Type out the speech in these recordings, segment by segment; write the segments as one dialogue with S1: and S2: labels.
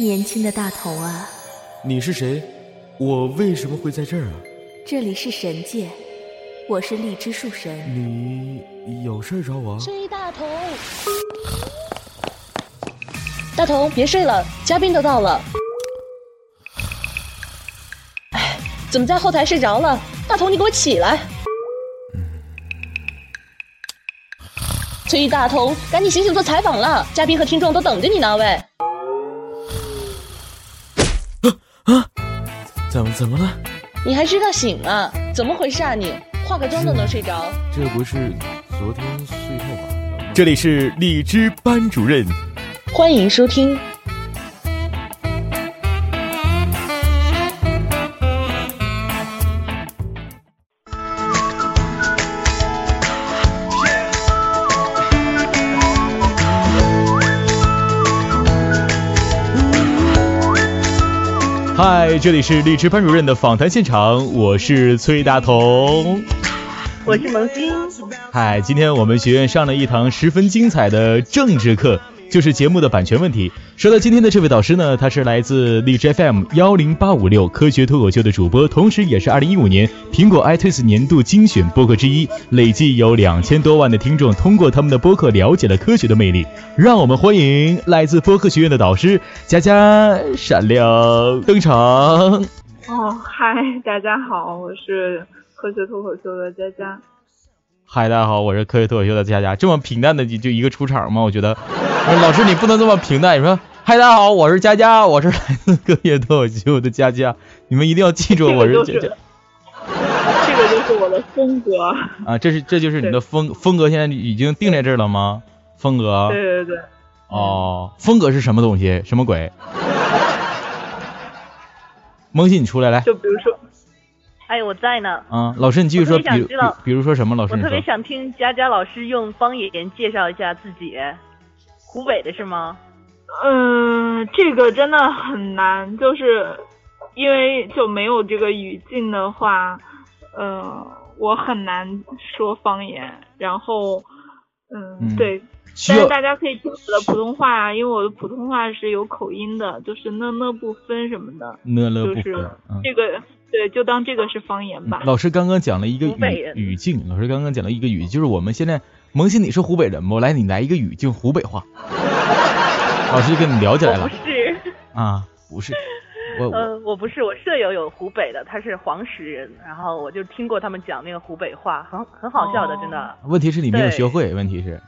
S1: 年轻的大同啊，
S2: 你是谁？我为什么会在这儿啊？
S1: 这里是神界，我是荔枝树神。
S2: 你有事找我？
S3: 崔大同，大同别睡了，嘉宾都到了。哎，怎么在后台睡着了？大同，你给我起来！崔大同，赶紧醒醒做采访了，嘉宾和听众都等着你呢，喂。
S2: 怎么了？
S3: 你还知道醒啊？怎么回事啊你？化个妆都能睡着？
S2: 这不是昨天睡太晚了吗？这里是荔枝班主任，
S3: 欢迎收听。
S2: 嗨，这里是荔枝班主任的访谈现场，我是崔大同，
S4: 我是萌新。
S2: 嗨，今天我们学院上了一堂十分精彩的政治课，就是节目的版权问题。说到今天的这位导师呢，他是来自荔枝 FM 幺零八五六科学脱口秀的主播，同时也是二零一五年苹果 iTunes 年度精选播客之一，累计有两千多万的听众通过他们的播客了解了科学的魅力。让我们欢迎来自播客学院的导师佳佳闪亮登场。
S4: 哦，嗨，大家好，我是科学脱口秀的佳佳。
S2: 嗨，大家好，我是科学脱口秀的佳佳。这么平淡的就就一个出场吗？我觉得，老师你不能这么平淡。你说，嗨，大家好，我是佳佳，我是来自科学脱口秀的佳佳。你们一定要记住，我是佳佳。
S4: 这个就是我的风格。
S2: 啊，这是这就是你的风风格，现在已经定在这儿了吗？风格。
S4: 对对对。
S2: 哦，风格是什么东西？什么鬼？萌新，你出来来。
S4: 就比如说。哎，我在呢。
S2: 啊，老师，你继续说。比如，比如说什么？老师，
S4: 我特别想听佳佳老师用方言介绍一下自己。湖北的是吗？嗯，这个真的很难，就是因为就没有这个语境的话，嗯，我很难说方言。然后，嗯，对。但是大家可以听我的普通话啊，因为我的普通话是有口音的，就是呢呢不分什么的。
S2: 呢呢
S4: 不分。这个。对，就当这个是方言吧。
S2: 老师刚刚讲了一个语语境，老师刚刚讲了一个语，就是我们现在萌新你是湖北人不？来，你来一个语境湖北话。老师就跟你聊起来了。
S4: 不是。
S2: 啊，不是。我
S4: 呃，我不是，我舍友有湖北的，他是黄石人，然后我就听过他们讲那个湖北话，很很好笑的，真的。
S2: 问题是你没有学会，问题是。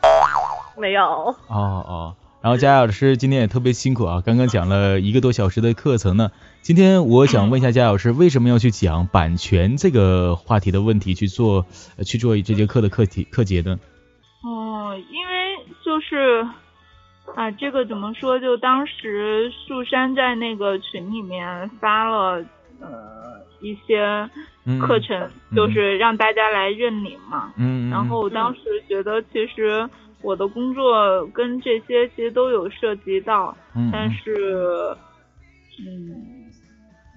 S4: 没有。
S2: 哦哦。然后佳佳老师今天也特别辛苦啊，刚刚讲了一个多小时的课程呢。今天我想问一下佳佳老师，为什么要去讲版权这个话题的问题去做去做这节课的课题课节呢？
S4: 哦，因为就是啊，这个怎么说？就当时树山在那个群里面发了呃一些课程，就是让大家来认领嘛。
S2: 嗯。
S4: 然后我当时觉得其实。我的工作跟这些其实都有涉及到，但是，嗯，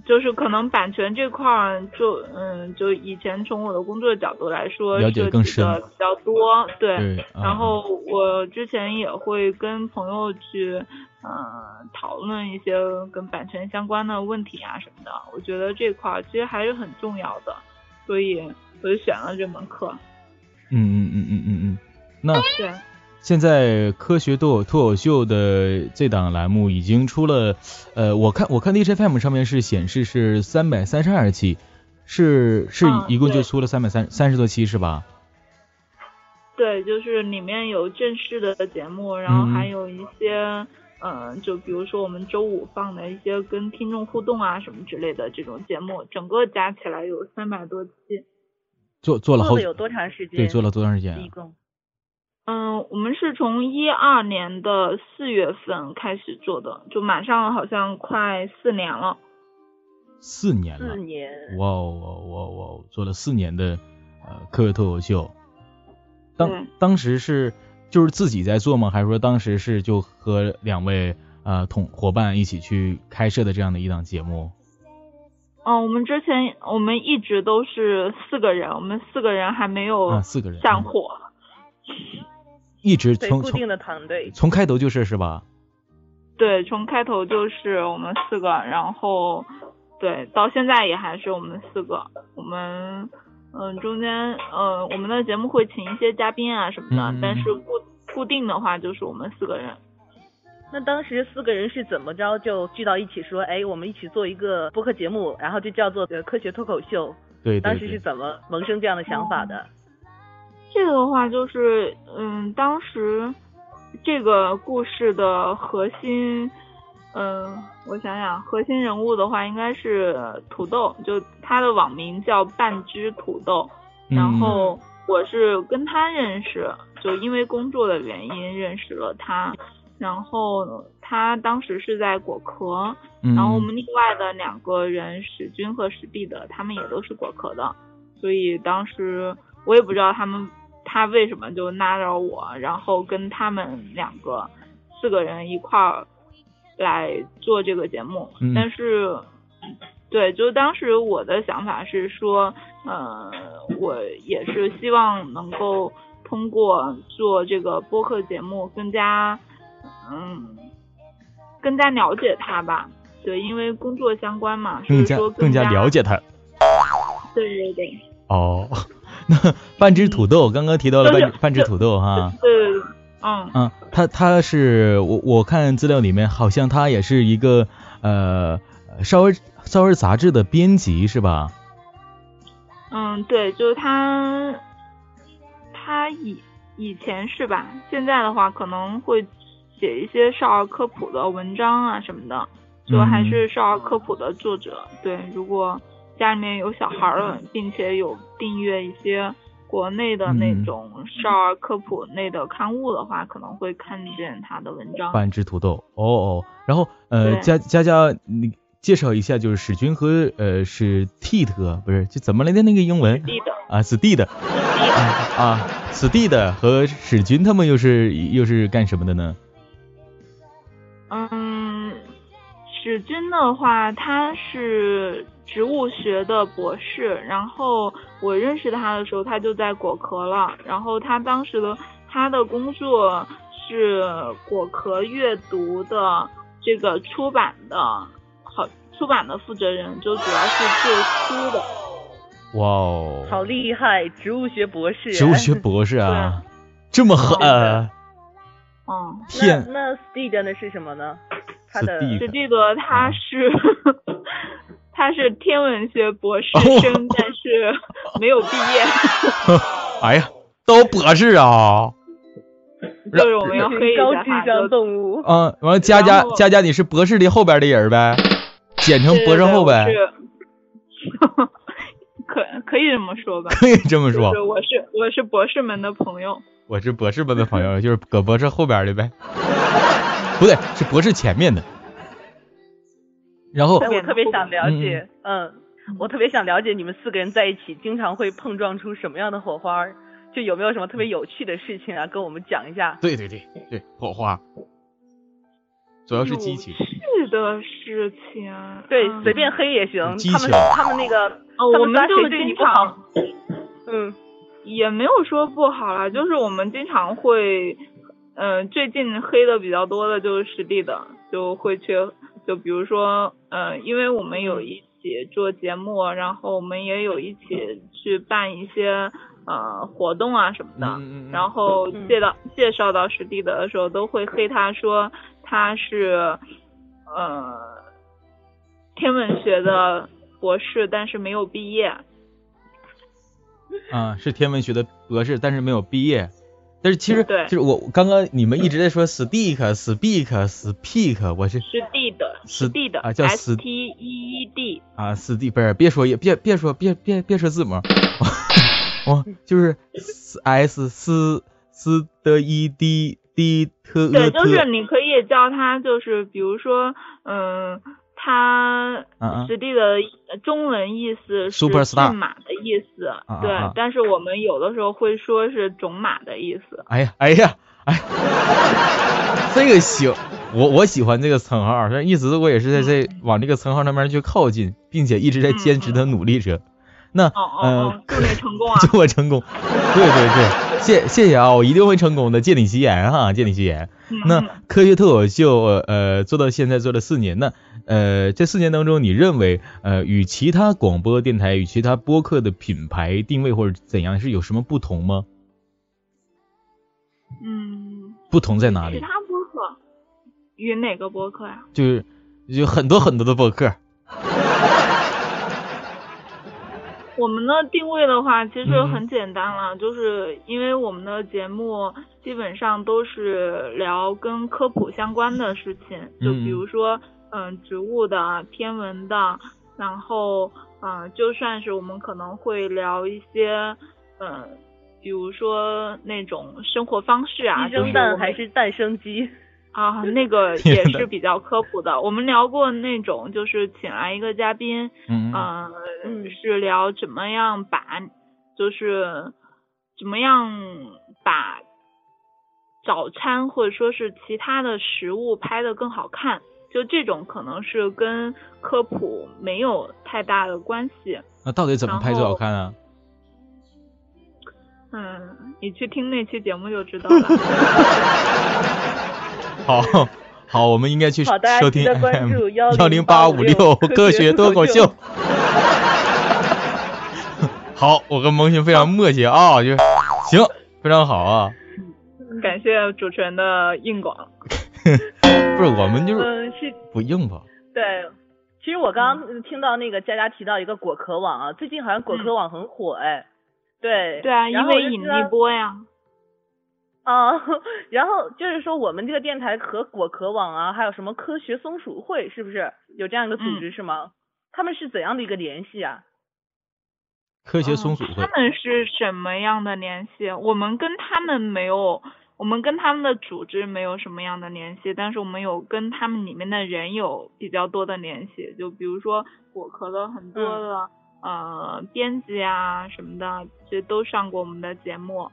S4: 就是可能版权这块儿，就嗯，就以前从我的工作角度来说，
S2: 了解更深
S4: 比较多，对。然后我之前也会跟朋友去，嗯，讨论一些跟版权相关的问题啊什么的。我觉得这块儿其实还是很重要的，所以我就选了这门课。
S2: 嗯嗯嗯嗯嗯嗯，那
S4: 对。
S2: 现在科学脱口脱口秀的这档栏目已经出了，呃，我看我看 D J F M 上面是显示是三百三十二期，是是一共就出了三百三三十多期是吧？
S4: 对，就是里面有正式的节目，然后还有一些，嗯，就比如说我们周五放的一些跟听众互动啊什么之类的这种节目，整个加起来有三百多期。
S2: 做做了好
S4: 有多长时间？
S2: 对，做了多长时间？
S4: 一共。嗯，我们是从一二年的四月份开始做的，就马上好像快四年了。
S2: 四年了。
S4: 四年。
S2: 哇哇哇哇！做了四年的呃科学脱口秀。当当时是就是自己在做吗？还是说当时是就和两位呃同伙伴一起去开设的这样的一档节目？
S4: 哦，我们之前我们一直都是四个人，我们四个人还没有
S2: 四个人
S4: 散伙。
S2: 一直从
S4: 固定的团队，
S2: 从开头就是是吧？
S4: 对，从开头就是我们四个，然后对，到现在也还是我们四个。我们嗯，中间嗯，我们的节目会请一些嘉宾啊什么的，但是固固定的话就是我们四个人。
S3: 那当时四个人是怎么着就聚到一起说，哎，我们一起做一个播客节目，然后就叫做科学脱口秀。
S2: 对，
S3: 当时是怎么萌生这样的想法的？
S4: 这个的话就是，嗯，当时这个故事的核心，嗯，我想想，核心人物的话应该是土豆，就他的网名叫半只土豆，然后我是跟他认识，就因为工作的原因认识了他。然后他当时是在果壳，然后我们另外的两个人史军和史蒂的，他们也都是果壳的，所以当时我也不知道他们他为什么就拉着我，然后跟他们两个四个人一块儿来做这个节目。但是，对，就当时我的想法是说，呃，我也是希望能够通过做这个播客节目更加。嗯，更加了解他吧，对，因为工作相关嘛，
S2: 更加
S4: 更
S2: 加了解他。
S4: 对对对。
S2: 哦，那 半只土豆刚刚提到了半半只土豆哈。
S4: 对，嗯。
S2: 嗯，他他是我我看资料里面好像他也是一个呃少儿少儿杂志的编辑是吧？
S4: 嗯，对，就是他他以以前是吧？现在的话可能会。写一些少儿科普的文章啊什么的，就还是少儿科普的作者。对，如果家里面有小孩了，并且有订阅一些国内的那种少儿科普类的刊物的话，可能会看见他的文章。
S2: 半只土豆，哦哦。然后呃，佳佳佳，你介绍一下，就是史军和呃史蒂特，不是就怎么来的那个英文？啊，史蒂的啊，史蒂的和史军他们又是又是干什么的呢？
S4: 嗯，史军的话，他是植物学的博士。然后我认识他的时候，他就在果壳了。然后他当时的他的工作是果壳阅读的这个出版的，好出版的负责人，就主要是做书的。
S2: 哇哦，
S3: 好厉害，植物学博士。
S2: 植物学博士啊，这么狠。
S4: 哦，
S2: 那，
S3: 那 Steed 呢是什么呢？他的
S4: Steed 他是他是天文学博士生，但是没有毕业。
S2: 哎呀，都博士啊！
S4: 就是我们要黑
S3: 高智商动物。
S2: 嗯，完了，佳佳佳佳，你是博士的后边的人呗？简称博士后呗？
S4: 可可以这么说吧？
S2: 可以这么说。
S4: 我是我是博士们的朋友。
S2: 我是博士们的朋友，就是搁博士后边的呗，不对，是博士前面的。然后
S3: 我特别想了解，嗯，我特别想了解你们四个人在一起经常会碰撞出什么样的火花，就有没有什么特别有趣的事情啊，跟我们讲一下。
S2: 对对对对，火花，主要是激情。
S4: 是的事情。
S3: 对，随便黑也行。他们他们那个，
S4: 哦，我们就
S3: 经常，嗯。
S4: 也没有说不好啦，就是我们经常会，嗯，最近黑的比较多的就是实地的，就会去，就比如说，嗯，因为我们有一起做节目，然后我们也有一起去办一些呃活动啊什么的，然后介绍介绍到实地的的时候，都会黑他说他是呃天文学的博士，但是没有毕业。
S2: 啊，是天文学的博士，但是没有毕业。但是其实，就是我刚刚你们一直在说 speak，speak，speak，我是
S4: speed，speed
S2: 啊，叫
S4: s t e e d
S2: 啊，speed 不是，别说也别别说别别别说字母，哦，就是 s s 斯的 e d d 特
S4: 对，就是你可以叫他，就是比如说，嗯。它实际的中文意思是骏马的意思，对，但是我们有的时候会说是种马的意思。
S2: 哎呀，哎呀，哎，这个行，我我喜欢这个称号，但一直我也是在这往这个称号那边去靠近，并且一直在坚持的努力着。那
S4: 嗯，祝你成功啊！
S2: 祝我成功。对对对，谢谢谢啊，我一定会成功的，借你吉言哈，借你吉言。那科学脱口秀呃做到现在做了四年，那呃这四年当中，你认为呃与其他广播电台与其他播客的品牌定位或者怎样是有什么不同吗？
S4: 嗯，
S2: 不同在哪里？
S4: 其他播客与哪个播客呀？
S2: 就是有很多很多的播客。
S4: 我们的定位的话，其实很简单了，就是因为我们的节目基本上都是聊跟科普相关的事情，就比如说，嗯，植物的、天文的，然后，嗯，就算是我们可能会聊一些，嗯，比如说那种生活方式啊，
S3: 鸡生蛋还是蛋生鸡。
S4: 啊，那个 也是比较科普的。我们聊过那种，就是请来一个嘉宾，嗯嗯，是聊怎么样把，就是怎么样把早餐或者说是其他的食物拍的更好看。就这种可能是跟科普没有太大的关系。
S2: 那到底怎么拍最好看啊？
S4: 嗯，你去听那期节目就知道了。
S2: 好好，我们应该去收听
S3: 幺
S2: 零八五六 科学脱口秀。好，我跟萌新非常默契啊，就行，非常好啊。
S4: 感谢主持人的硬广。
S2: 不是，我们就是不硬吧？
S3: 对，其实我刚刚听到那个佳佳提到一个果壳网啊，最近好像果壳网很火哎。对。
S4: 对啊，因为引力波呀。
S3: 啊，然后就是说，我们这个电台和果壳网啊，还有什么科学松鼠会，是不是有这样一个组织是吗？他们是怎样的一个联系啊？
S2: 科学松鼠会。
S4: 他们是什么样的联系？我们跟他们没有，我们跟他们的组织没有什么样的联系，但是我们有跟他们里面的人有比较多的联系。就比如说果壳的很多的呃编辑啊什么的，这都上过我们的节目，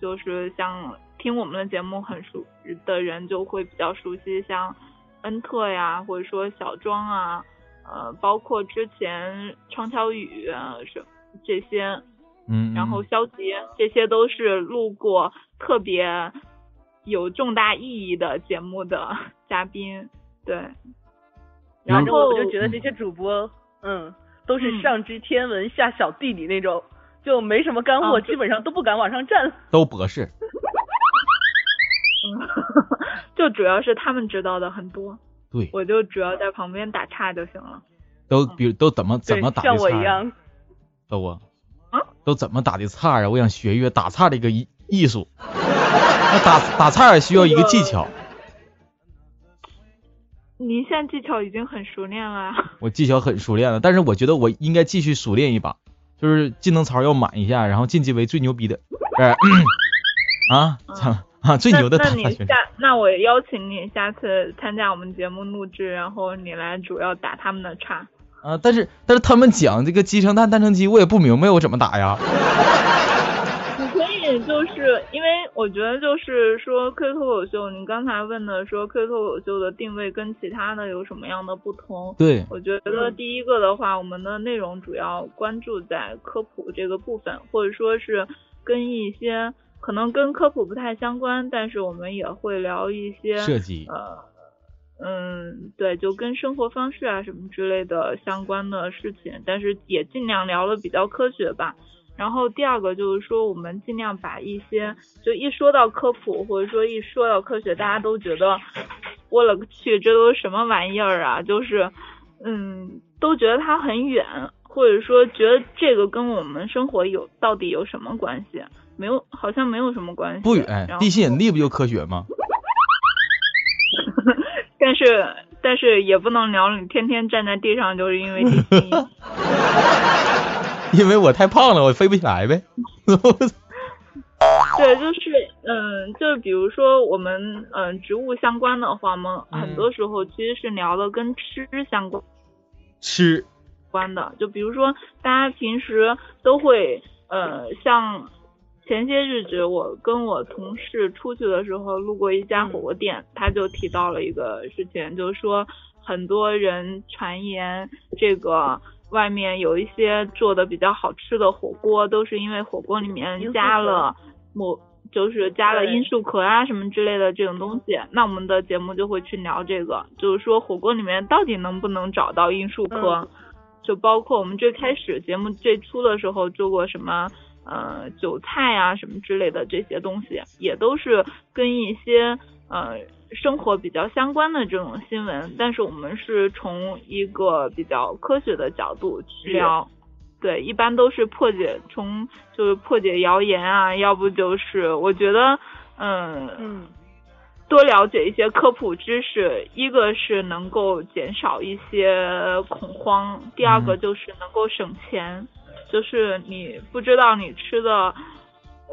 S4: 就是像。听我们的节目很熟的人就会比较熟悉，像恩特呀，或者说小庄啊，呃，包括之前畅悄雨啊，什这些，
S2: 嗯，
S4: 然后肖杰，这些都是录过特别有重大意义的节目的嘉宾，对。然后
S3: 我就觉得这些主播，嗯，都是上知天文下晓地理那种，就没什么干货，基本上都不敢往上站，
S2: 都博士。
S4: 嗯，就主要是他们知道的很多，
S2: 对，
S4: 我就主要在旁边打岔就行了。
S2: 都比如都怎么怎么打的
S3: 像我一样。
S2: 都啊？啊？都怎么打的岔啊？我想学学打岔的一个艺艺术。那打打岔也需要一个技巧。
S4: 您现在技巧已经很熟练了。
S2: 我技巧很熟练了，但是我觉得我应该继续熟练一把，就是技能槽要满一下，然后晋级为最牛逼的。哎，啊？操！啊，最牛的
S4: 那你下，那我邀请你下次参加我们节目录制，然后你来主要打他们的岔。
S2: 啊，但是但是他们讲这个鸡生蛋，蛋生鸡，我也不明白我怎么打呀。
S4: 你可以就是因为我觉得就是说 Q 脱口秀，你刚才问的说 Q 脱口秀的定位跟其他的有什么样的不同？
S2: 对，
S4: 我觉得第一个的话，我们的内容主要关注在科普这个部分，或者说是跟一些。可能跟科普不太相关，但是我们也会聊一些
S2: 设计，
S4: 呃，嗯，对，就跟生活方式啊什么之类的相关的事情，但是也尽量聊的比较科学吧。然后第二个就是说，我们尽量把一些，就一说到科普或者说一说到科学，大家都觉得我勒个去，这都是什么玩意儿啊？就是，嗯，都觉得它很远，或者说觉得这个跟我们生活有到底有什么关系？没有，好像没有什么关系。
S2: 不远，地心引力不就科学吗？
S4: 但是，但是也不能聊你天天站在地上就是因为地心。
S2: 因为我太胖了，我飞不起来呗。
S4: 对，就是，嗯，就是比如说我们，嗯，植物相关的话嘛，很多时候其实是聊的跟吃相关。
S2: 吃。
S4: 关的，就比如说大家平时都会，呃，像。前些日子，我跟我同事出去的时候，路过一家火锅店，他就提到了一个事情，就是说很多人传言这个外面有一些做的比较好吃的火锅，都是因为火锅里面加了某。就是加了罂粟壳啊什么之类的这种东西，那我们的节目就会去聊这个，就是说火锅里面到底能不能找到罂粟壳，就包括我们最开始节目最初的时候做过什么呃韭菜啊什么之类的这些东西，也都是跟一些呃生活比较相关的这种新闻，但是我们是从一个比较科学的角度去聊。对，一般都是破解，从就是破解谣言啊，要不就是我觉得，嗯嗯，多了解一些科普知识，一个是能够减少一些恐慌，第二个就是能够省钱，就是你不知道你吃的，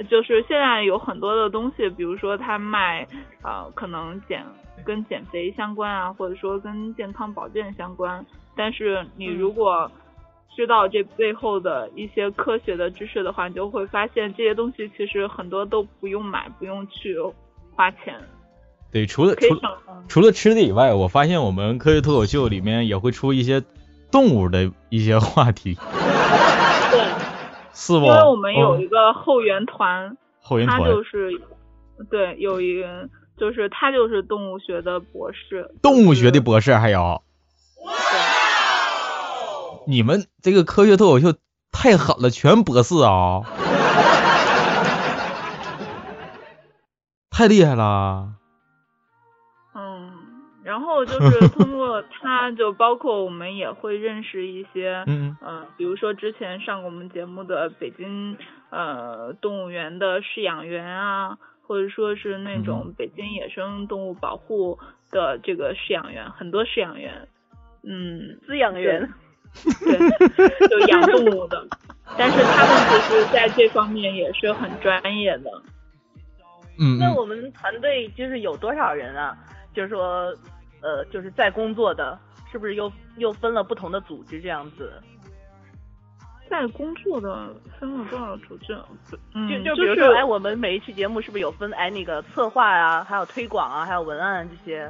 S4: 就是现在有很多的东西，比如说他卖呃，可能减跟减肥相关啊，或者说跟健康保健相关，但是你如果。知道这背后的一些科学的知识的话，你就会发现这些东西其实很多都不用买，不用去花钱。
S2: 对，除了除除了吃的以外，我发现我们科学脱口秀里面也会出一些动物的一些话题。
S4: 对，
S2: 是不？
S4: 因为我们有一个后援团，
S2: 后援团
S4: 就是对，有一个就是他就是动物学的博士，
S2: 动物学的博士还有。你们这个科学脱口秀太狠了，全博士啊，太厉害了。
S4: 嗯，然后就是通过他，就包括我们也会认识一些，嗯嗯，比如说之前上过我们节目的北京呃动物园的饲养员啊，或者说是那种北京野生动物保护的这个饲养员，很多饲养员，嗯，
S3: 饲养员。
S4: 对，就养动物的，但是他们其实在这方面也是很专业的。
S2: 嗯，
S3: 那我们团队就是有多少人啊？就是说，呃，就是在工作的，是不是又又分了不同的组织这样子？
S4: 在工作的分了多少组织？
S3: 就就比如说，哎，我们每一期节目是不是有分？哎，那个策划啊，还有推广啊，还有文案这些，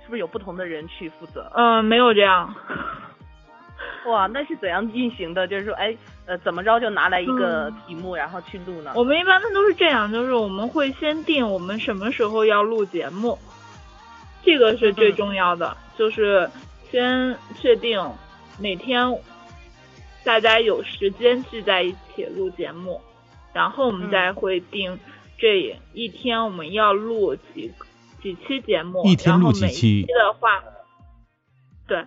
S3: 是不是有不同的人去负责？
S4: 嗯，没有这样。
S3: 哇，那是怎样运行的？就是说，哎，呃，怎么着就拿来一个题目，然后去录呢？
S4: 我们一般的都是这样，就是我们会先定我们什么时候要录节目，这个是最重要的，就是先确定每天大家有时间聚在一起录节目，然后我们再会定这一天我们要录几几期节目，
S2: 一天录几
S4: 期的话，对。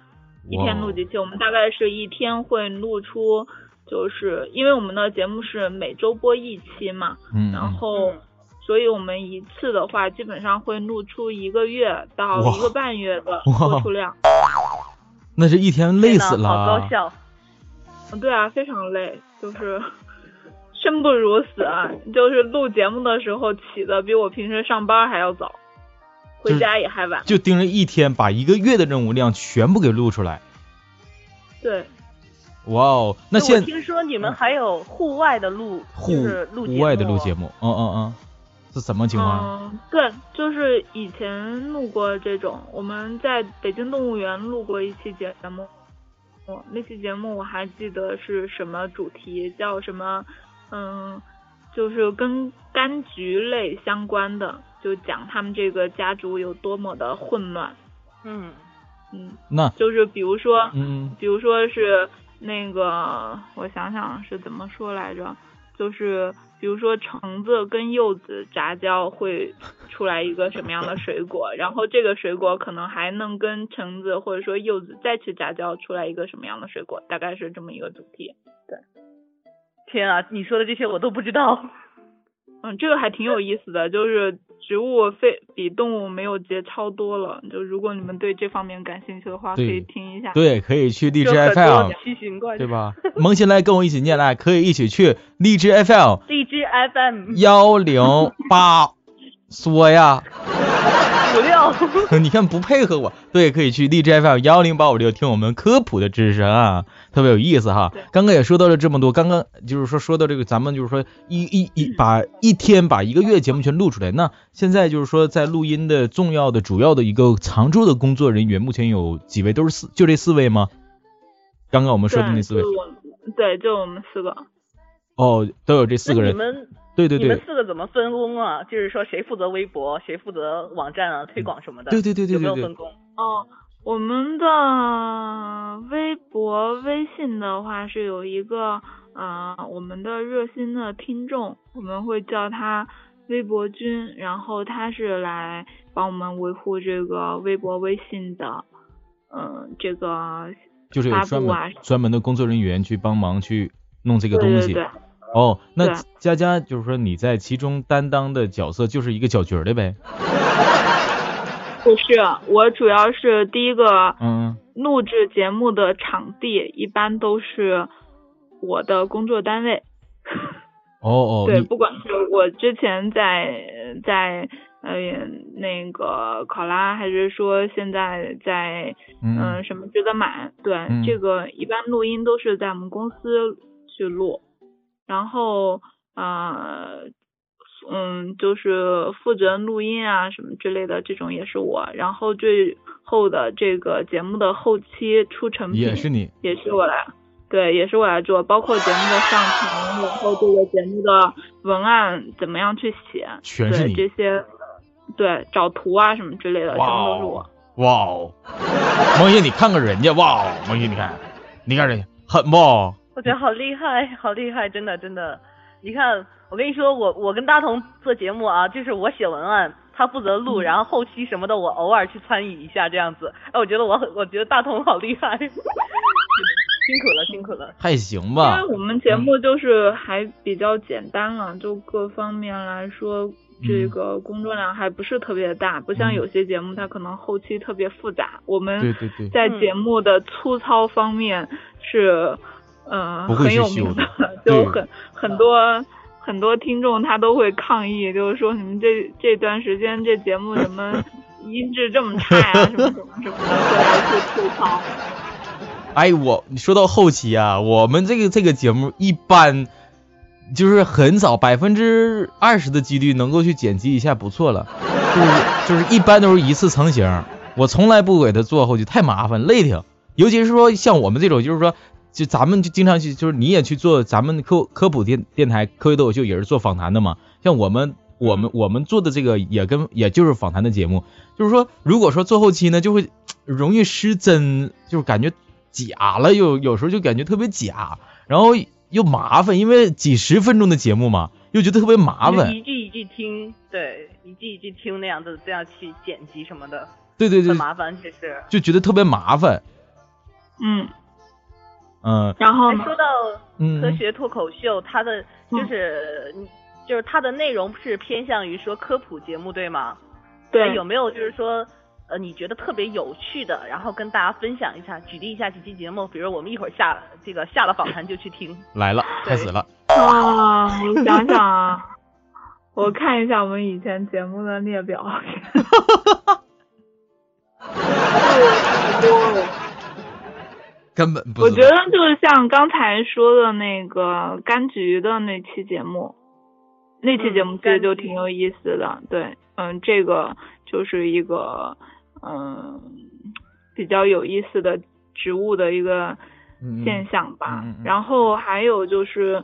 S4: 一天录几期？我们大概是一天会录出，就是因为我们的节目是每周播一期嘛，嗯，然后，所以我们一次的话，基本上会录出一个月到一个半月的播出量。
S2: 那是一天累死了。
S3: 好高效。
S4: 嗯，对啊，非常累，就是 生不如死啊！就是录节目的时候起的比我平时上班还要早。回家也还晚，
S2: 就盯着一天把一个月的任务量全部给录出来。
S4: 对。
S2: 哇哦，那现
S3: 听说你们还有户外的录，
S2: 户
S3: 录
S2: 户外的录节目，嗯嗯嗯，是什么情况？
S4: 嗯，对，就是以前录过这种，我们在北京动物园录过一期节目，我，那期节目我还记得是什么主题，叫什么，嗯，就是跟柑橘类相关的。就讲他们这个家族有多么的混乱，嗯嗯，
S2: 那
S4: 就是比如说，嗯，比如说是那个，我想想是怎么说来着，就是比如说橙子跟柚子杂交会出来一个什么样的水果，然后这个水果可能还能跟橙子或者说柚子再去杂交出来一个什么样的水果，大概是这么一个主题。对，
S3: 天啊，你说的这些我都不知道。
S4: 嗯，这个还挺有意思的，就是植物非比动物没有节操多了。就如果你们对这方面感兴趣的话，可以听一下。
S2: 对，可以去荔枝 FM，对吧？萌新来跟我一起念来，可以一起去荔枝 FM。
S3: 荔枝 FM
S2: 幺零八，说呀。
S3: 五六，
S2: 你看不配合我，对，可以去荔枝 FM 幺零八五六听我们科普的知识啊，特别有意思哈。刚刚也说到了这么多，刚刚就是说说到这个，咱们就是说一一一把一天把一个月节目全录出来。那现在就是说在录音的重要的主要的一个常驻的工作人员，目前有几位？都是四，就这四位吗？刚刚我们说的那四位。
S4: 对，就我们四个。
S2: 哦，都有这四个人。
S3: 你们
S2: 对对对，
S3: 你们四个怎么分工啊？就是说谁负责微博，谁负责网站啊、推广什么的？
S2: 对对对对对。有
S3: 没有分工？
S4: 哦，我们的微博、微信的话是有一个，嗯，我们的热心的听众，我们会叫他微博君，然后他是来帮我们维护这个微博、微信的，嗯，这个
S2: 就是有专门专门的工作人员去帮忙去弄这个东西。
S4: 对对对。
S2: 哦，那佳佳就是说你在其中担当的角色就是一个搅局的呗？
S4: 不是，我主要是第一个，嗯，录制节目的场地一般都是我的工作单位。
S2: 哦哦。
S4: 对，不管是我之前在在呃那个考拉，还是说现在在嗯什么值得买，对，这个一般录音都是在我们公司去录。然后，呃，嗯，就是负责录音啊什么之类的，这种也是我。然后最后的这个节目的后期出成品
S2: 也是你，
S4: 也是我来，对，也是我来做，包括节目的上传，然后这个节目的文案怎么样去写，
S2: 全是
S4: 你这些，对，找图啊什么之类的，全部都是我。
S2: 哇哦，萌姐，你看看人家，哇哦，萌姐，你看，你看人家狠不？
S3: 我觉得好厉害，好厉害，真的真的。你看，我跟你说，我我跟大同做节目啊，就是我写文案，他负责录，然后后期什么的我偶尔去参与一下这样子。哎，我觉得我很，我觉得大同好厉害，辛苦了，辛苦了。
S2: 还行吧。
S4: 因为我们节目就是还比较简单了，就各方面来说，这个工作量还不是特别大，不像有些节目它可能后期特别复杂。我们在节目的粗糙方面是。嗯，很有名的，就很很多很多听众他都会抗议，就是说你们这这段时间这节目怎么 音质这么差呀，什么什么什么的，会来去吐槽。
S2: 哎，我你说到后期啊，我们这个这个节目一般就是很早百分之二十的几率能够去剪辑一下，不错了，就是就是一般都是一次成型，我从来不给他做后期，太麻烦累挺，尤其是说像我们这种，就是说。就咱们就经常去，就是你也去做咱们科科普电电台科学脱口秀也是做访谈的嘛。像我们我们我们做的这个也跟也就是访谈的节目，就是说如果说做后期呢，就会容易失真，就是感觉假了，有有时候就感觉特别假，然后又麻烦，因为几十分钟的节目嘛，又觉得特别麻烦。
S3: 一句一句听，对，一句一句听那样子，这样去剪辑什么的。
S2: 对对对。
S3: 很麻烦，其实。
S2: 就觉得特别麻烦。
S4: 嗯。
S2: 嗯，
S4: 然后
S3: 说到科学脱口秀，它的就是就是它的内容是偏向于说科普节目，对吗？
S4: 对。
S3: 有没有就是说呃你觉得特别有趣的，然后跟大家分享一下，举例一下几期节目？比如我们一会儿下这个下了访谈就去听。
S2: 来了，开始了。
S4: 啊，我想想啊，我看一下我们以前节目的列表。哈哈哈哈
S2: 根本不。
S4: 我觉得就是像刚才说的那个柑橘的那期节目，那期节目其实就挺有意思的。对，嗯，这个就是一个嗯比较有意思的植物的一个现象吧。然后还有就是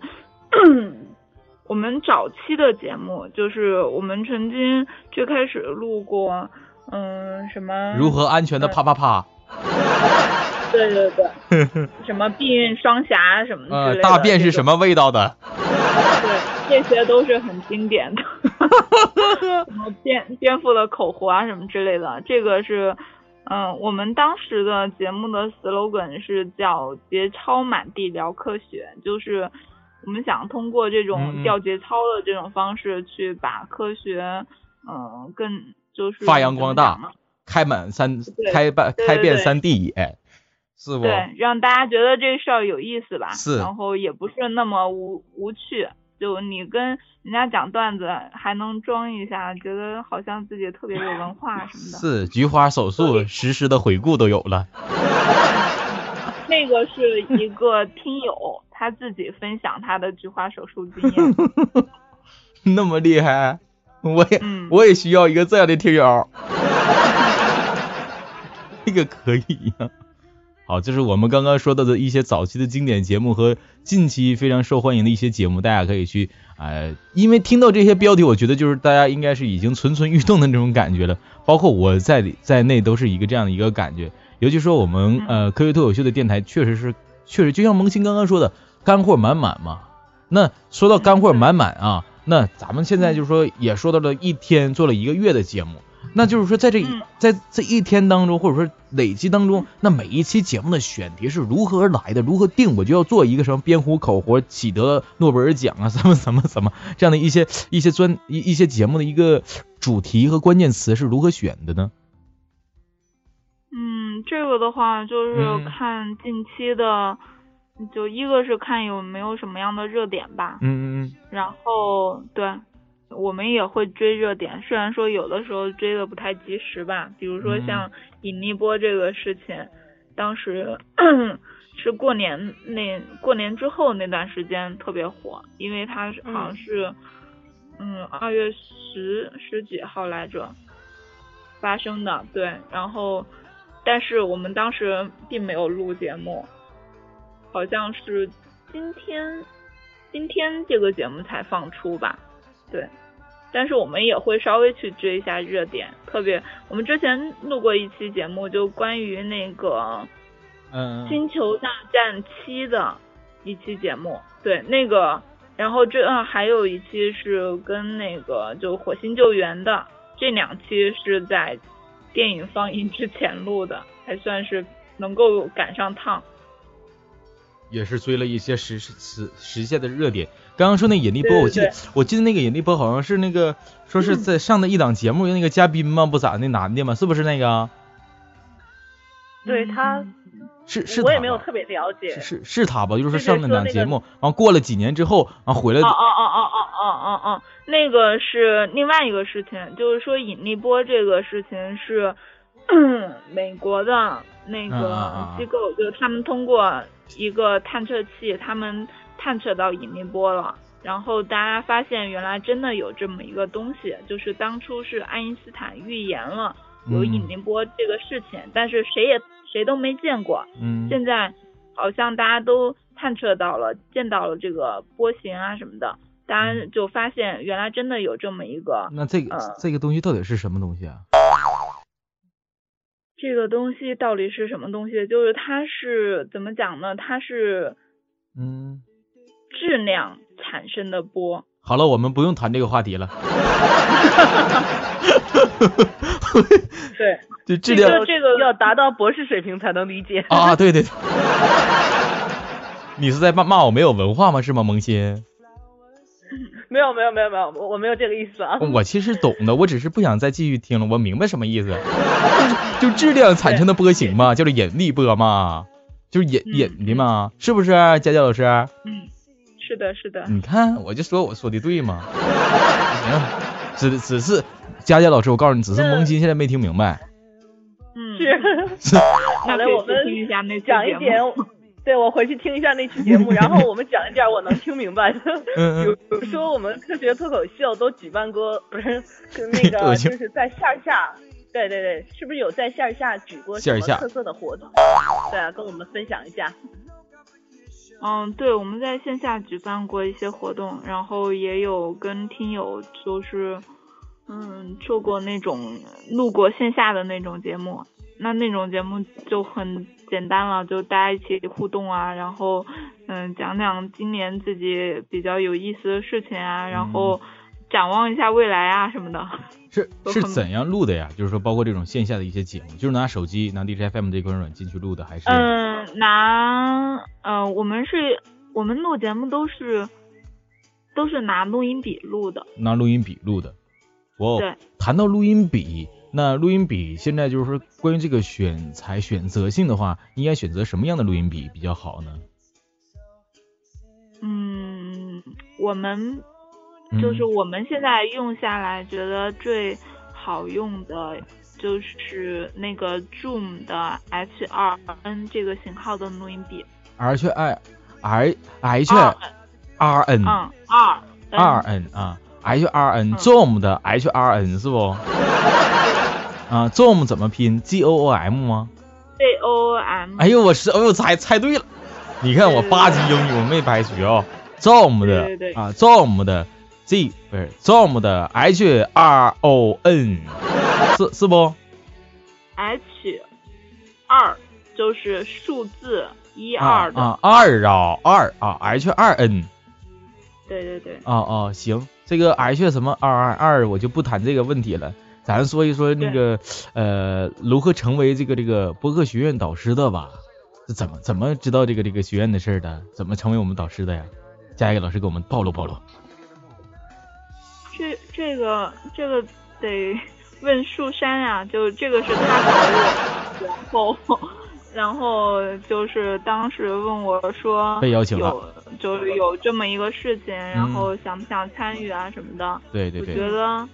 S4: 我们早期的节目，就是我们曾经最开始录过，嗯，什么
S2: 如何安全的啪啪啪。
S4: 对对对，什么避孕双侠什么之类的。
S2: 大便是什么味道的？
S4: 对，这些都是很经典的。什么颠颠覆了口活啊什么之类的，这个是，嗯，我们当时的节目的 slogan 是叫“节操满地聊科学”，就是我们想通过这种掉节操的这种方式去把科学，嗯，更就是
S2: 发扬光大，开满三开半开遍三地野。是不？
S4: 对，让大家觉得这事儿有意思吧。
S2: 是。
S4: 然后也不是那么无无趣，就你跟人家讲段子还能装一下，觉得好像自己特别有文化什么的。
S2: 是，菊花手术实时的回顾都有了。
S4: 那个是一个听友他自己分享他的菊花手术经验。
S2: 那么厉害，我也我也需要一个这样的听友。这个可以呀。好，这是我们刚刚说到的一些早期的经典节目和近期非常受欢迎的一些节目，大家可以去呃，因为听到这些标题，我觉得就是大家应该是已经蠢蠢欲动的那种感觉了，包括我在在内都是一个这样的一个感觉。尤其说我们呃科学脱口秀的电台，确实是确实就像萌新刚刚说的，干货满满嘛。那说到干货满满啊，那咱们现在就是说也说到了一天做了一个月的节目。那就是说，在这在这一天当中，或者说累积当中，那每一期节目的选题是如何而来的？如何定？我就要做一个什么编虎口活，取得诺贝尔奖啊，什么什么什么这样的一些一些专一一些节目的一个主题和关键词是如何选的呢？
S4: 嗯，这个的话就是看近期的，就一个是看有没有什么样的热点吧。
S2: 嗯嗯嗯。
S4: 然后对。我们也会追热点，虽然说有的时候追的不太及时吧，比如说像引力波这个事情，当时 是过年那过年之后那段时间特别火，因为它好像是嗯二月十十几号来着发生的，对，然后但是我们当时并没有录节目，好像是今天今天这个节目才放出吧，对。但是我们也会稍微去追一下热点，特别我们之前录过一期节目，就关于那个，
S2: 嗯，
S4: 星球大战七的一期节目，对那个，然后这还有一期是跟那个就火星救援的，这两期是在电影放映之前录的，还算是能够赶上趟。
S2: 也是追了一些时时时现的热点。刚刚说那引力波，我记得我记得那个引力波好像是那个说是在上的一档节目，那个嘉宾吗？不咋那男的吗？是不是那个？
S3: 对他
S2: 是是，
S3: 我也没有特别了解。
S2: 是是他吧？就是上那档节目，然后过了几年之后，然后回来。哦
S4: 哦哦哦哦哦哦哦，那个是另外一个事情，就是说引力波这个事情是 美国的那个机构，就是他们通过。一个探测器，他们探测到引力波了，然后大家发现原来真的有这么一个东西，就是当初是爱因斯坦预言了有引力波这个事情，但是谁也谁都没见过。
S2: 嗯。
S4: 现在好像大家都探测到了，见到了这个波形啊什么的，大家就发现原来真的有这么一个。
S2: 那这个这个东西到底是什么东西啊？
S4: 这个东西到底是什么东西？就是它是怎么讲呢？它是，
S2: 嗯，
S4: 质量产生的波。
S2: 好了，我们不用谈这个话题了。
S4: 对，
S2: 就质量
S4: 这个
S3: 要达到博士水平才能理解。
S2: 啊，对对。你是在骂骂我没有文化吗？是吗，萌新？
S3: 没有没有没有没有，我我没有这个意思啊。
S2: 我其实懂的，我只是不想再继续听了。我明白什么意思，就质量产生的波形嘛，叫做引力波嘛，就是引引的嘛，是不是，佳佳老师？
S4: 嗯，是的，是的。
S2: 你看，我就说我说的对嘛。行，只只是佳佳老师，我告诉你，只是萌新现在没听明白。
S4: 嗯，
S3: 是。
S4: 好
S3: 的，我们讲一点。对，我回去听一下那期节目，然后我们讲一点我能听明白的。
S2: 嗯
S3: 比如说我们科学脱口秀都举办过，不是跟那个就是在线下，对对对，是不是有在线下举过什么特色的活动？对啊，跟我们分享一下。
S4: 嗯，对，我们在线下举办过一些活动，然后也有跟听友就是嗯做过那种录过线下的那种节目。那那种节目就很简单了，就大家一起互动啊，然后嗯讲讲今年自己比较有意思的事情啊，然后展望一下未来啊什么的。
S2: 是 是怎样录的呀？就是说包括这种线下的一些节目，就是拿手机拿 DJFM 这款软件去录的，还是？
S4: 嗯，拿嗯我们是我们录节目都是都是拿录音笔录的。
S2: 拿录音笔录的。哦。
S4: 对。
S2: 谈到录音笔。那录音笔现在就是说，关于这个选材选择性的话，应该选择什么样的录音笔比较好呢？
S4: 嗯，我们就是我们现在用下来觉得最好用的就是那个 Zoom 的 H2N 这个型号的录音笔。
S2: H I R H R N
S4: 嗯，R
S2: R N 啊，H R N Zoom 的 H R N 是不？啊，Zoom 怎么拼？G O O M 吗
S4: ？J O M。
S2: 哎呦，我是，哎呦，猜猜对了。你看我八级英语我没白学啊。Zoom 的啊，Zoom 的 Z 不是 Zoom 的 H R O N 是是不
S4: ？H 二就是数字一二的
S2: 啊二啊二啊 H 二 N。
S4: 对对对。
S2: 哦哦行，这个 H 什么二二二我就不谈这个问题了，咱说一说那个呃如何成为这个这个播客学院导师的吧？怎么怎么知道这个这个学院的事儿的？怎么成为我们导师的呀？下一个老师给我们暴露暴露。
S4: 这这个这个得问树山呀，就这个是他找我，然后然后就是当时问我说
S2: 被邀请了，
S4: 有就是有这么一个事情，然后想不想参与啊什么的？
S2: 对对对。
S4: 我觉得，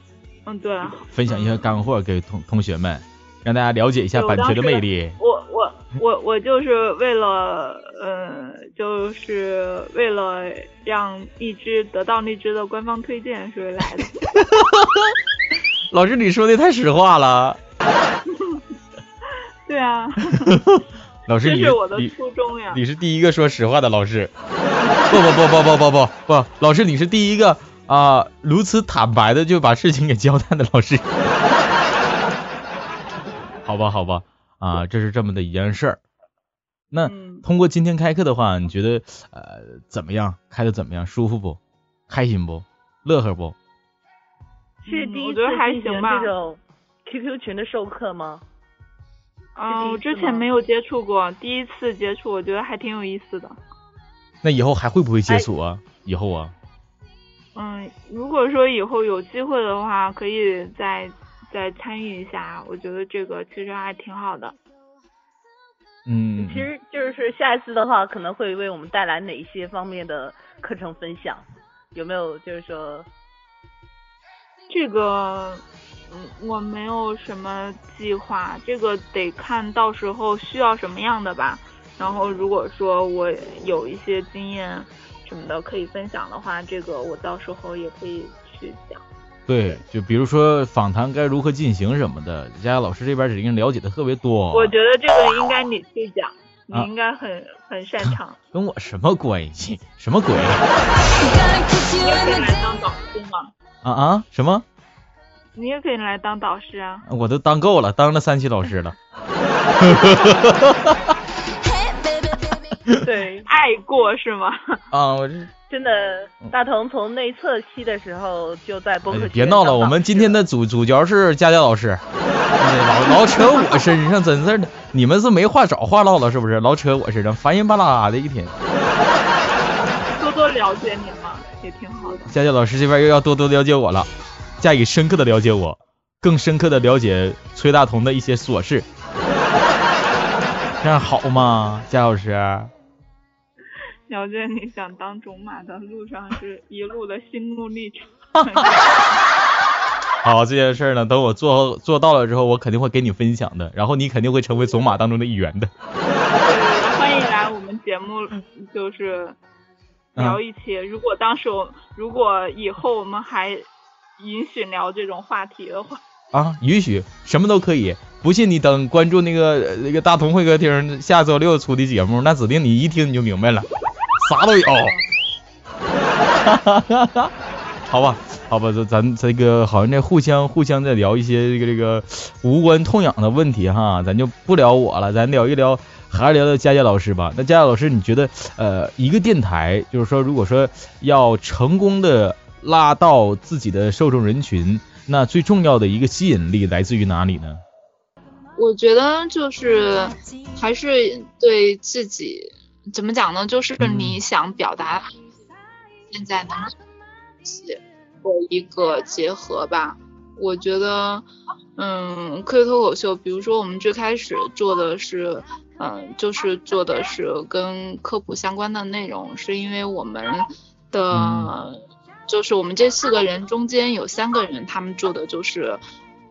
S4: 嗯对。
S2: 分享一些干货给同同学们，让大家了解一下版权的魅力。
S4: 我我 我我就是为了，嗯，就是为了。让荔枝得到荔枝的官方推荐，所以来的。
S2: 老师，你说的太实话了。
S4: 对啊。
S2: 老师，
S4: 这是我的初衷呀。
S2: 你是第一个说实话的老师。不不不不不不不不，老师，你是第一个啊如此坦白的就把事情给交代的老师。好吧好吧，啊，这是这么的一件事儿。那通过今天开课的话，你觉得呃怎么样？开的怎么样？舒服不？开心不？乐呵不？
S3: 是第一次进行这种 QQ 群的授课吗？
S4: 啊，我之前没有接触过，第一次接触，我觉得还挺有意思的。
S2: 那以后还会不会接触啊？以后啊？
S4: 嗯，如果说以后有机会的话，可以再再参与一下，我觉得这个其实还挺好的。
S2: 嗯，
S3: 其实就是下一次的话，可能会为我们带来哪一些方面的课程分享？有没有就是说，
S4: 这个，嗯，我没有什么计划，这个得看到时候需要什么样的吧。然后如果说我有一些经验什么的可以分享的话，这个我到时候也可以去讲。
S2: 对，就比如说访谈该如何进行什么的，佳佳老师这边已经了解的特别多。
S4: 我觉得这个应该你去讲，你应该很很擅长。
S2: 跟我什么关系？什么鬼？你
S4: 也可以来当导师吗？
S2: 啊啊？什么？
S4: 你也可以来当导师啊。
S2: 我都当够了，当了三期导师了。
S4: 对，爱过是吗？
S2: 啊，我这。
S3: 真的，大同从内测期的时候就在播客。
S2: 别闹了，我们今天的主主角是佳佳老师，老老扯我身上，真是的，你们是没话找话唠了是不是？老扯我身上，烦人巴拉的一天。
S4: 多多了解你嘛，也挺好的。
S2: 佳佳老师这边又要多多了解我了，加以深刻的了解我，更深刻的了解崔大同的一些琐事，这样好吗？佳老师？
S4: 了解你想当种马的路上是一路的心路历程。
S2: 好，这件事呢，等我做做到了之后，我肯定会给你分享的，然后你肯定会成为种马当中的一员的。
S4: 欢迎来我们节目，就是聊一期。如果当时我，如果以后我们还允许聊这种话题的话，
S2: 啊，允许，什么都可以。不信你等关注那个那个大同会客厅下周六出的节目，那指定你一听你就明白了。啥都有，好吧，好吧，这咱这个好像在互相互相在聊一些这个这个无关痛痒的问题哈，咱就不聊我了，咱聊一聊，还是聊聊佳佳老师吧。那佳佳老师，你觉得呃，一个电台就是说，如果说要成功的拉到自己的受众人群，那最重要的一个吸引力来自于哪里呢？
S5: 我觉得就是还是对自己。怎么讲呢？就是你想表达现在的东西做一个结合吧。我觉得，嗯，科学脱口秀，比如说我们最开始做的是，嗯，就是做的是跟科普相关的内容，是因为我们的，就是我们这四个人中间有三个人，他们做的就是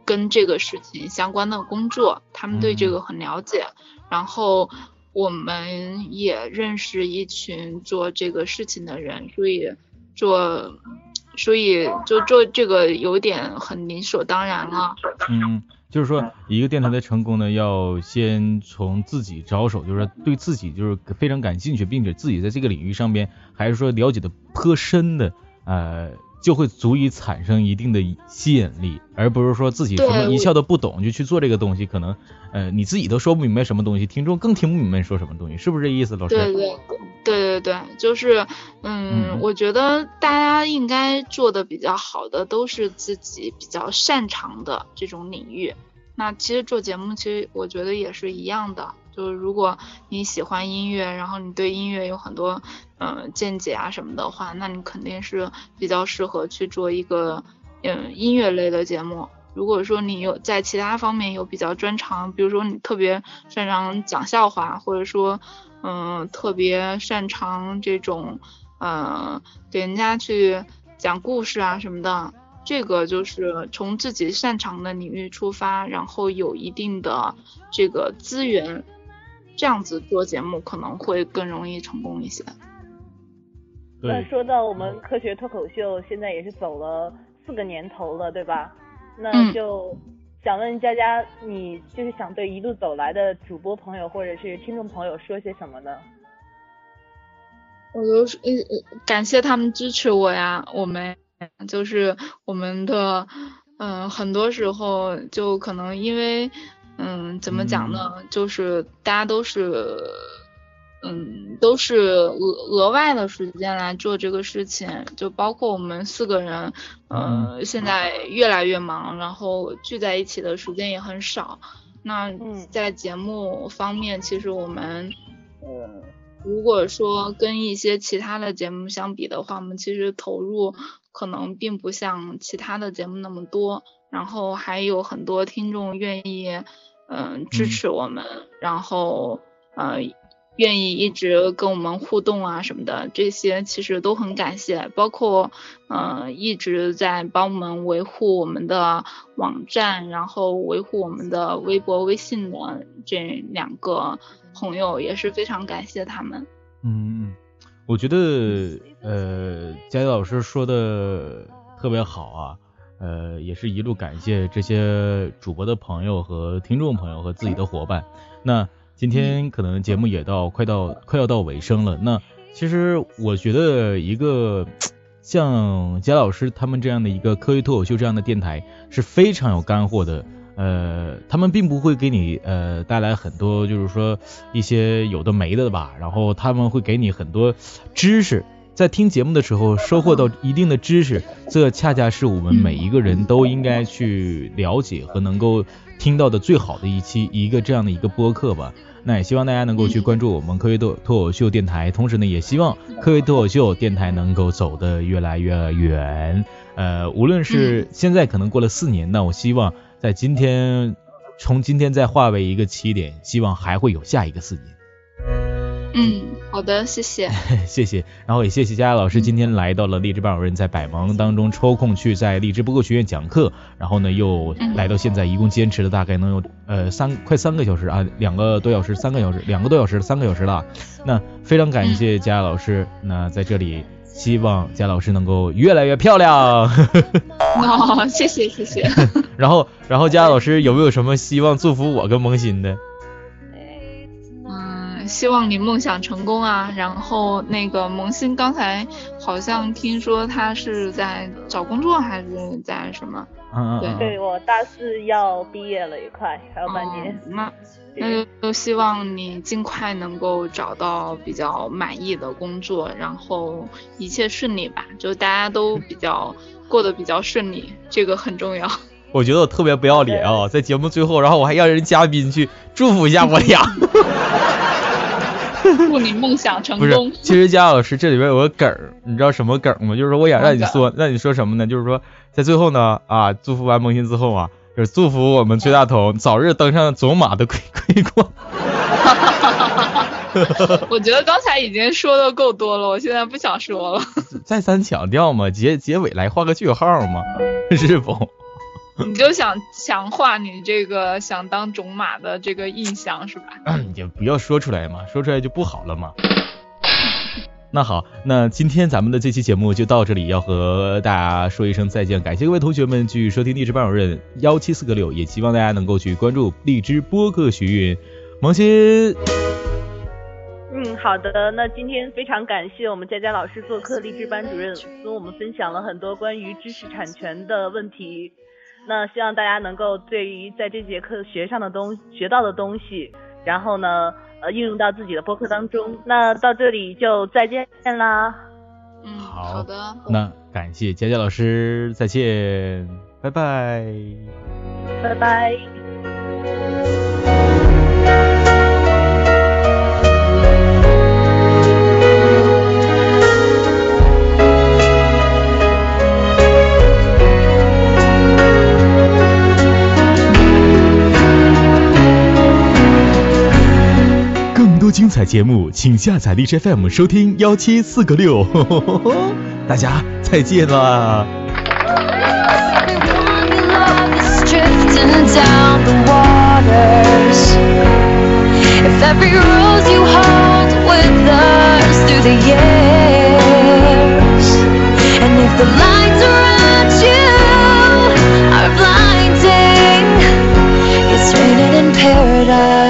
S5: 跟这个事情相关的工作，他们对这个很了解，然后。我们也认识一群做这个事情的人，所以做，所以就做这个有点很理所当然了。
S2: 嗯，就是说一个电台的成功呢，要先从自己着手，就是对自己就是非常感兴趣，并且自己在这个领域上边还是说了解的颇深的，呃。就会足以产生一定的吸引力，而不是说自己什么一窍都不懂就去做这个东西，可能呃你自己都说不明白什么东西，听众更听不明白说什么东西，是不是这意思，老师？
S5: 对对对对对，就是嗯，我觉得大家应该做的比较好的都是自己比较擅长的这种领域。那其实做节目，其实我觉得也是一样的。就是如果你喜欢音乐，然后你对音乐有很多嗯见解啊什么的话，那你肯定是比较适合去做一个嗯音乐类的节目。如果说你有在其他方面有比较专长，比如说你特别擅长讲笑话，或者说嗯特别擅长这种嗯给人家去讲故事啊什么的。这个就是从自己擅长的领域出发，然后有一定的这个资源，这样子做节目可能会更容易成功一些。
S3: 那说到我们科学脱口秀，现在也是走了四个年头了，对吧？那就想问佳佳，你就是想对一路走来的主播朋友或者是听众朋友说些什么呢？
S5: 我都是呃感谢他们支持我呀，我们。就是我们的，嗯，很多时候就可能因为，嗯，怎么讲呢？就是大家都是，嗯，都是额额外的时间来做这个事情，就包括我们四个人，嗯，现在越来越忙，然后聚在一起的时间也很少。那在节目方面，其实我们，呃，如果说跟一些其他的节目相比的话，我们其实投入。可能并不像其他的节目那么多，然后还有很多听众愿意，嗯，支持我们，然后呃，愿意一直跟我们互动啊什么的，这些其实都很感谢。包括嗯，一直在帮我们维护我们的网站，然后维护我们的微博、微信的这两个朋友，也是非常感谢他们。
S2: 嗯。我觉得，呃，佳佳老师说的特别好啊，呃，也是一路感谢这些主播的朋友和听众朋友和自己的伙伴。那今天可能节目也到快到快要到尾声了。那其实我觉得一个像贾老师他们这样的一个科学脱口秀这样的电台是非常有干货的。呃，他们并不会给你呃带来很多，就是说一些有的没的吧。然后他们会给你很多知识，在听节目的时候收获到一定的知识，这恰恰是我们每一个人都应该去了解和能够听到的最好的一期一个这样的一个播客吧。那也希望大家能够去关注我们科学脱脱口秀电台，同时呢，也希望科学脱口秀电台能够走得越来越远。呃，无论是现在可能过了四年，那我希望。在今天，从今天再化为一个起点，希望还会有下一个四年。
S5: 嗯，好的，谢谢，
S2: 谢谢。然后也谢谢佳佳老师今天来到了励志班主任，在百忙当中抽空去在励志播客学院讲课，然后呢又来到现在，一共坚持了大概能有呃三快三个小时啊，两个多小时，三个小时，两个多小时，三个小时了。那非常感谢佳佳老师，那在这里。希望佳老师能够越来越漂亮。
S5: 哦，谢谢谢谢。
S2: 然后然后佳老师有没有什么希望祝福我跟萌新的？
S5: 嗯，希望你梦想成功啊。然后那个萌新刚才好像听说他是在找工作还是在什么？
S2: 嗯
S3: 嗯。对，我大四要毕业了，也快还有半年。
S5: 那那就希望你尽快能够找到比较满意的工作，然后一切顺利吧，就大家都比较过得比较顺利，这个很重要。
S2: 我觉得我特别不要脸啊，在节目最后，然后我还让人嘉宾去祝福一下我俩。
S5: 祝你梦想成功。
S2: 其实佳老师这里边有个梗儿，你知道什么梗吗？就是说我想让你说，让你说什么呢？就是说在最后呢，啊，祝福完萌新之后啊。就是祝福我们崔大头早日登上走马的桂桂冠。
S5: 我觉得刚才已经说的够多了，我现在不想说了。
S2: 再三强调嘛，结结尾来画个句号嘛，是否？
S5: 你就想强化你这个想当种马的这个印象是吧？
S2: 也不要说出来嘛，说出来就不好了嘛。那好，那今天咱们的这期节目就到这里，要和大家说一声再见。感谢各位同学们继续收听励志班主任幺七四个六，也希望大家能够去关注荔枝播客学院。萌新。
S3: 嗯，好的。那今天非常感谢我们佳佳老师做客励志班主任，跟我们分享了很多关于知识产权的问题。那希望大家能够对于在这节课学上的东学到的东西，然后呢，呃，应用到自己的播客当中。那到这里就再见啦。
S5: 嗯，好的。
S2: 那感谢佳佳老师，再见，拜拜。
S3: 拜拜。
S2: 多精彩节目，请下载荔枝 FM 收听幺七四个六。大家再见啦
S6: ！If every rose you hold with through the years, and if the lights around you are blinding, it's raining in paradise.